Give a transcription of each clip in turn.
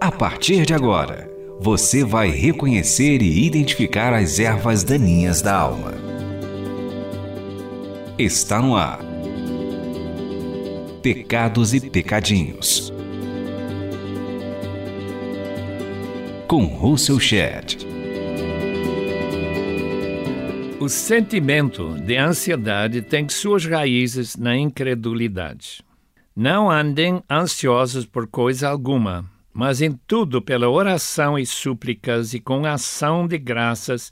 A partir de agora, você vai reconhecer e identificar as ervas daninhas da alma. Está no ar. Pecados e Pecadinhos. Com Russell Shedd. O sentimento de ansiedade tem suas raízes na incredulidade. Não andem ansiosos por coisa alguma mas em tudo pela oração e súplicas e com ação de graças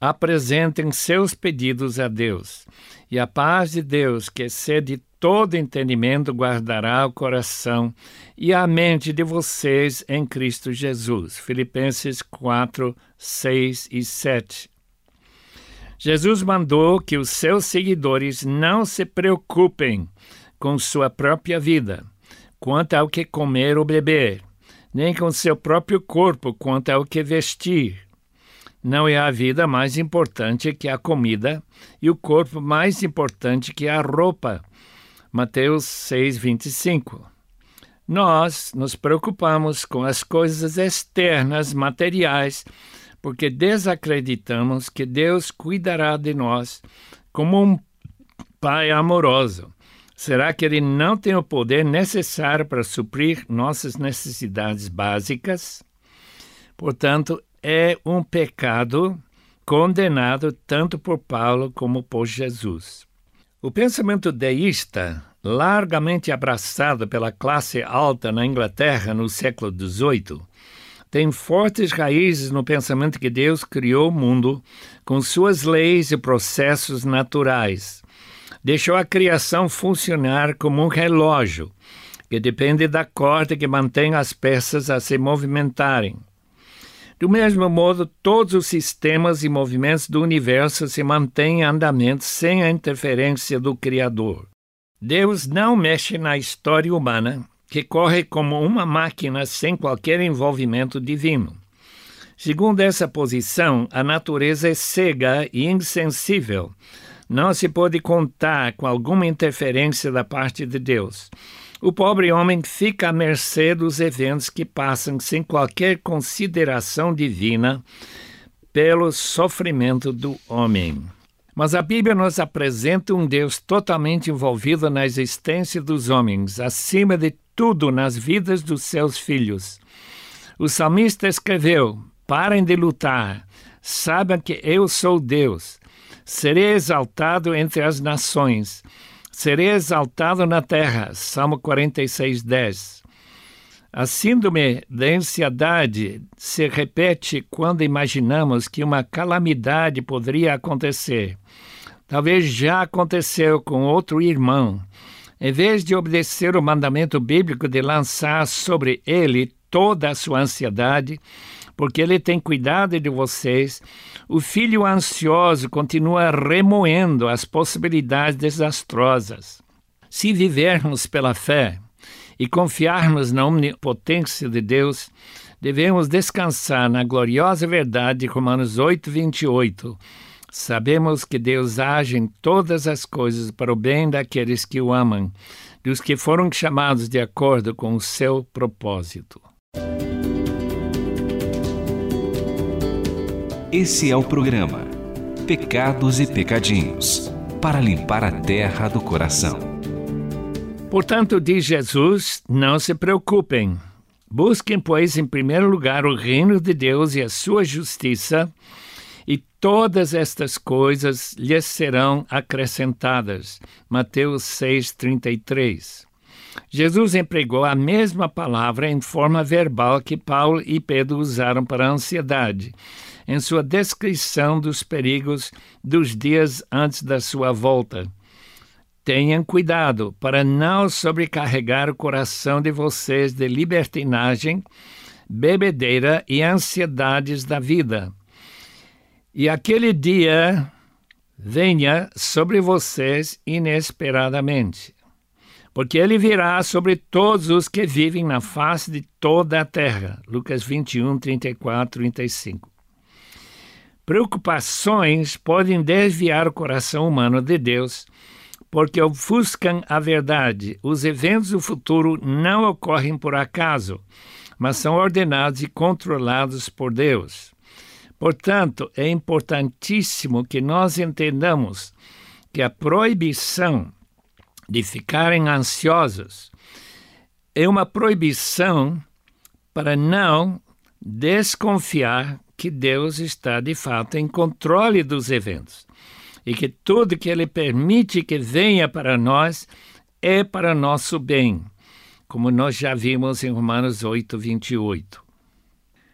apresentem seus pedidos a Deus. E a paz de Deus, que excede todo entendimento, guardará o coração e a mente de vocês em Cristo Jesus. Filipenses 4, 6 e 7. Jesus mandou que os seus seguidores não se preocupem com sua própria vida, quanto ao que comer ou beber nem com seu próprio corpo quanto ao que vestir. Não é a vida mais importante que a comida e o corpo mais importante que a roupa. Mateus 6, 25. Nós nos preocupamos com as coisas externas, materiais, porque desacreditamos que Deus cuidará de nós como um pai amoroso. Será que ele não tem o poder necessário para suprir nossas necessidades básicas? Portanto, é um pecado condenado tanto por Paulo como por Jesus. O pensamento deísta, largamente abraçado pela classe alta na Inglaterra no século XVIII, tem fortes raízes no pensamento que Deus criou o mundo com suas leis e processos naturais deixou a criação funcionar como um relógio, que depende da corda que mantém as peças a se movimentarem. Do mesmo modo, todos os sistemas e movimentos do universo se mantêm em andamento sem a interferência do Criador. Deus não mexe na história humana, que corre como uma máquina sem qualquer envolvimento divino. Segundo essa posição, a natureza é cega e insensível não se pode contar com alguma interferência da parte de Deus. O pobre homem fica à mercê dos eventos que passam sem qualquer consideração divina pelo sofrimento do homem. Mas a Bíblia nos apresenta um Deus totalmente envolvido na existência dos homens, acima de tudo nas vidas dos seus filhos. O salmista escreveu: Parem de lutar, saibam que eu sou Deus. Serei exaltado entre as nações, serei exaltado na terra. Salmo 46, 10. A síndrome da ansiedade se repete quando imaginamos que uma calamidade poderia acontecer. Talvez já aconteceu com outro irmão. Em vez de obedecer o mandamento bíblico de lançar sobre ele toda a sua ansiedade, porque ele tem cuidado de vocês, o filho ansioso continua remoendo as possibilidades desastrosas. Se vivermos pela fé e confiarmos na onipotência de Deus, devemos descansar na gloriosa verdade de Romanos 8, 28. Sabemos que Deus age em todas as coisas para o bem daqueles que o amam, dos que foram chamados de acordo com o seu propósito. Esse é o programa Pecados e Pecadinhos para limpar a terra do coração. Portanto, diz Jesus: não se preocupem. Busquem, pois, em primeiro lugar o reino de Deus e a sua justiça, e todas estas coisas lhes serão acrescentadas. Mateus 6:33. Jesus empregou a mesma palavra em forma verbal que Paulo e Pedro usaram para a ansiedade em sua descrição dos perigos dos dias antes da sua volta. Tenham cuidado para não sobrecarregar o coração de vocês de libertinagem, bebedeira e ansiedades da vida. E aquele dia venha sobre vocês inesperadamente, porque ele virá sobre todos os que vivem na face de toda a terra. Lucas 21, 34, 35. Preocupações podem desviar o coração humano de Deus, porque ofuscam a verdade. Os eventos do futuro não ocorrem por acaso, mas são ordenados e controlados por Deus. Portanto, é importantíssimo que nós entendamos que a proibição de ficarem ansiosos é uma proibição para não desconfiar que Deus está de fato em controle dos eventos e que tudo que Ele permite que venha para nós é para nosso bem, como nós já vimos em Romanos 8, 28.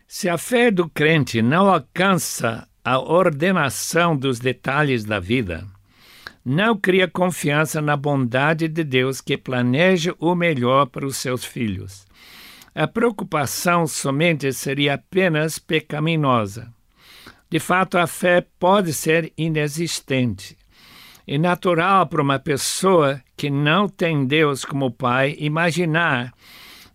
Se a fé do crente não alcança a ordenação dos detalhes da vida, não cria confiança na bondade de Deus que planeja o melhor para os seus filhos. A preocupação somente seria apenas pecaminosa. De fato, a fé pode ser inexistente. É natural para uma pessoa que não tem Deus como Pai imaginar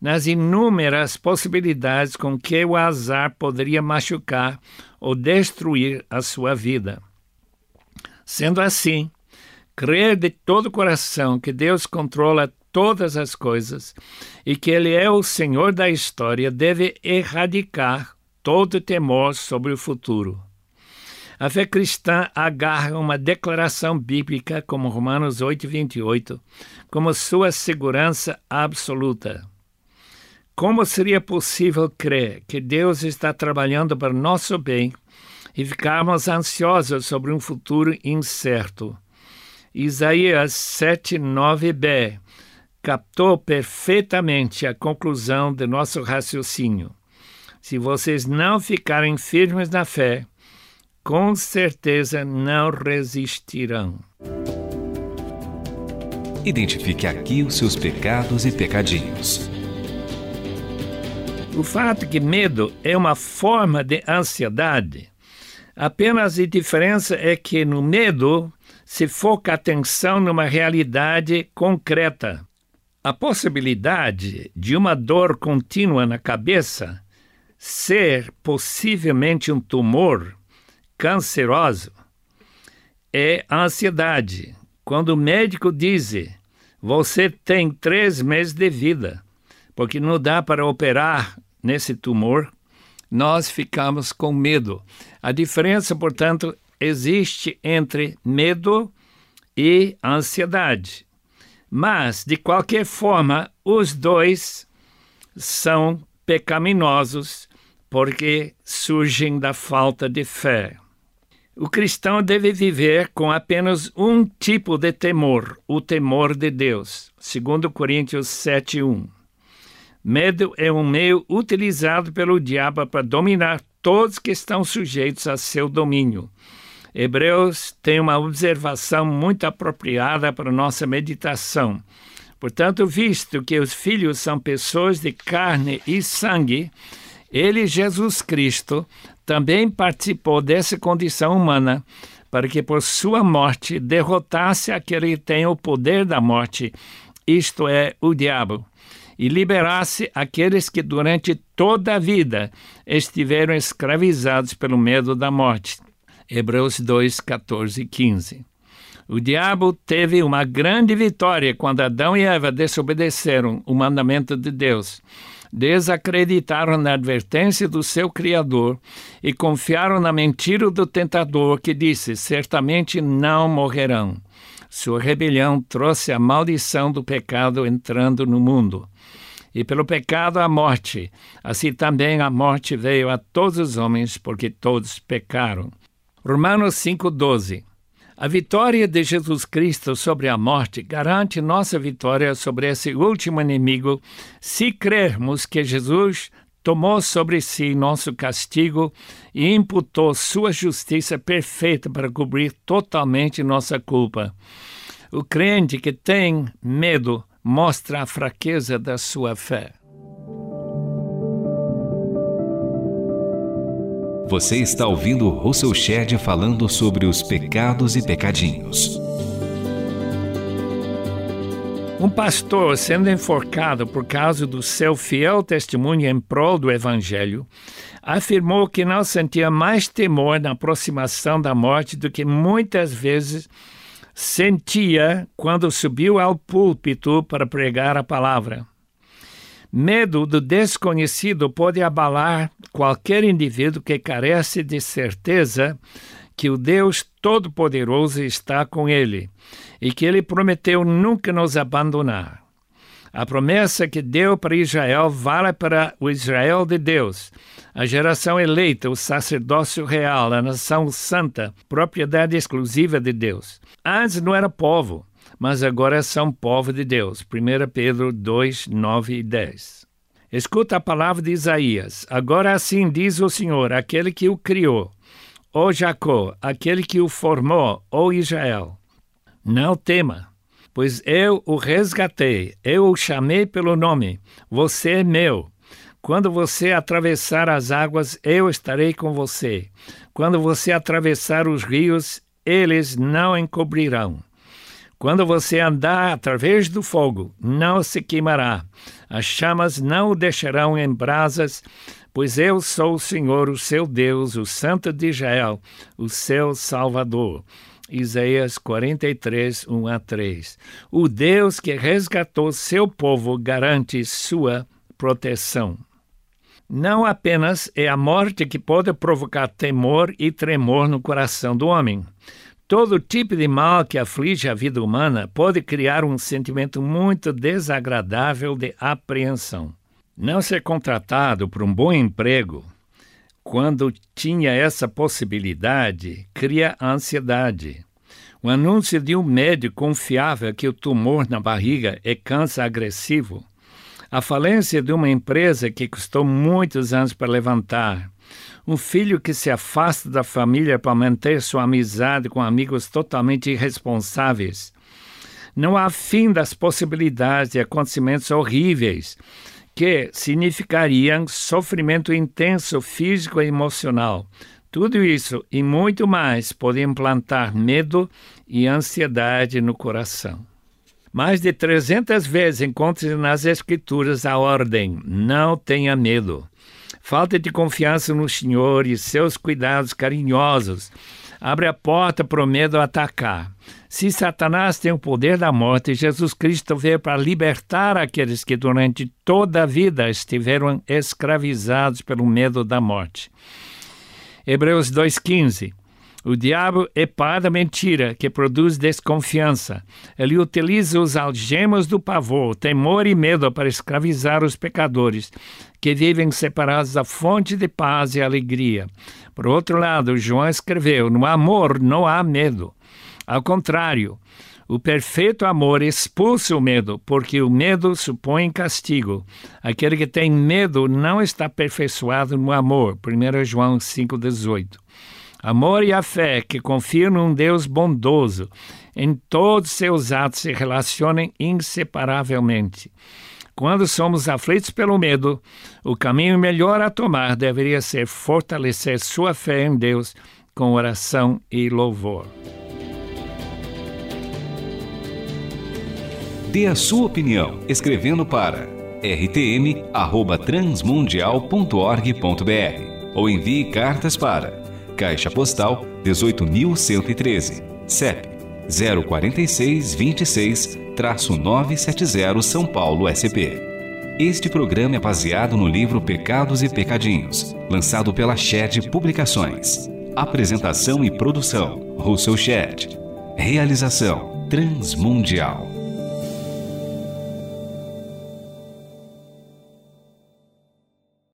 nas inúmeras possibilidades com que o azar poderia machucar ou destruir a sua vida. Sendo assim, crer de todo o coração que Deus controla todas as coisas e que Ele é o Senhor da história deve erradicar todo temor sobre o futuro. A fé cristã agarra uma declaração bíblica como Romanos 8, 28 como sua segurança absoluta. Como seria possível crer que Deus está trabalhando para nosso bem e ficarmos ansiosos sobre um futuro incerto? Isaías 7, 9b captou perfeitamente a conclusão de nosso raciocínio. Se vocês não ficarem firmes na fé, com certeza não resistirão. Identifique aqui os seus pecados e pecadinhos. O fato que medo é uma forma de ansiedade, apenas a diferença é que no medo se foca a atenção numa realidade concreta. A possibilidade de uma dor contínua na cabeça ser possivelmente um tumor canceroso é a ansiedade. Quando o médico diz você tem três meses de vida, porque não dá para operar nesse tumor, nós ficamos com medo. A diferença, portanto, existe entre medo e ansiedade. Mas, de qualquer forma, os dois são pecaminosos porque surgem da falta de fé. O cristão deve viver com apenas um tipo de temor, o temor de Deus. Segundo Coríntios 7:1. Medo é um meio utilizado pelo diabo para dominar todos que estão sujeitos a seu domínio. Hebreus tem uma observação muito apropriada para nossa meditação. Portanto, visto que os filhos são pessoas de carne e sangue, ele, Jesus Cristo, também participou dessa condição humana para que por sua morte derrotasse aquele que tem o poder da morte, isto é, o diabo, e liberasse aqueles que durante toda a vida estiveram escravizados pelo medo da morte. Hebreus 2, 14 e 15. O diabo teve uma grande vitória quando Adão e Eva desobedeceram o mandamento de Deus, desacreditaram na advertência do seu Criador e confiaram na mentira do tentador que disse: certamente não morrerão. Sua rebelião trouxe a maldição do pecado entrando no mundo. E pelo pecado a morte. Assim também a morte veio a todos os homens, porque todos pecaram. Romanos 5,12 A vitória de Jesus Cristo sobre a morte garante nossa vitória sobre esse último inimigo se crermos que Jesus tomou sobre si nosso castigo e imputou sua justiça perfeita para cobrir totalmente nossa culpa. O crente que tem medo mostra a fraqueza da sua fé. Você está ouvindo Russell Shedd falando sobre os pecados e pecadinhos. Um pastor sendo enforcado por causa do seu fiel testemunho em prol do Evangelho, afirmou que não sentia mais temor na aproximação da morte do que muitas vezes sentia quando subiu ao púlpito para pregar a palavra. Medo do desconhecido pode abalar qualquer indivíduo que carece de certeza que o Deus Todo-Poderoso está com ele e que ele prometeu nunca nos abandonar. A promessa que deu para Israel vale para o Israel de Deus, a geração eleita, o sacerdócio real, a nação santa, propriedade exclusiva de Deus. Antes não era povo, mas agora são povo de Deus. 1 Pedro 2, 9 e 10. Escuta a palavra de Isaías. Agora assim diz o Senhor, aquele que o criou, ó Jacó, aquele que o formou, ó Israel. Não tema, pois eu o resgatei, eu o chamei pelo nome, você é meu. Quando você atravessar as águas, eu estarei com você. Quando você atravessar os rios, eles não encobrirão. Quando você andar através do fogo, não se queimará. As chamas não o deixarão em brasas, pois eu sou o Senhor, o seu Deus, o Santo de Israel, o seu Salvador. Isaías 43, 1 a 3. O Deus que resgatou seu povo garante sua proteção. Não apenas é a morte que pode provocar temor e tremor no coração do homem. Todo tipo de mal que aflige a vida humana pode criar um sentimento muito desagradável de apreensão. Não ser contratado por um bom emprego quando tinha essa possibilidade cria ansiedade. O anúncio de um médico confiável que o tumor na barriga é câncer agressivo a falência de uma empresa que custou muitos anos para levantar. Um filho que se afasta da família para manter sua amizade com amigos totalmente irresponsáveis. Não há fim das possibilidades de acontecimentos horríveis que significariam sofrimento intenso físico e emocional. Tudo isso e muito mais pode implantar medo e ansiedade no coração. Mais de 300 vezes encontra nas Escrituras a ordem: não tenha medo. Falta de confiança no Senhor e seus cuidados carinhosos abre a porta para o medo atacar. Se Satanás tem o poder da morte, Jesus Cristo veio para libertar aqueles que durante toda a vida estiveram escravizados pelo medo da morte. Hebreus 2,15 o diabo é pai da mentira que produz desconfiança. Ele utiliza os algemas do pavor, temor e medo para escravizar os pecadores, que vivem separados da fonte de paz e alegria. Por outro lado, João escreveu: No amor não há medo. Ao contrário, o perfeito amor expulsa o medo, porque o medo supõe castigo. Aquele que tem medo não está aperfeiçoado no amor. 1 João 5,18. Amor e a fé que confiam num Deus bondoso em todos seus atos se relacionam inseparavelmente. Quando somos aflitos pelo medo, o caminho melhor a tomar deveria ser fortalecer sua fé em Deus com oração e louvor. Dê a sua opinião escrevendo para rtm@transmundial.org.br ou envie cartas para Caixa Postal 18.113, CEP 046 26-970 São Paulo SP. Este programa é baseado no livro Pecados e Pecadinhos, lançado pela Shed Publicações. Apresentação e produção: Russell Shed. Realização: Transmundial.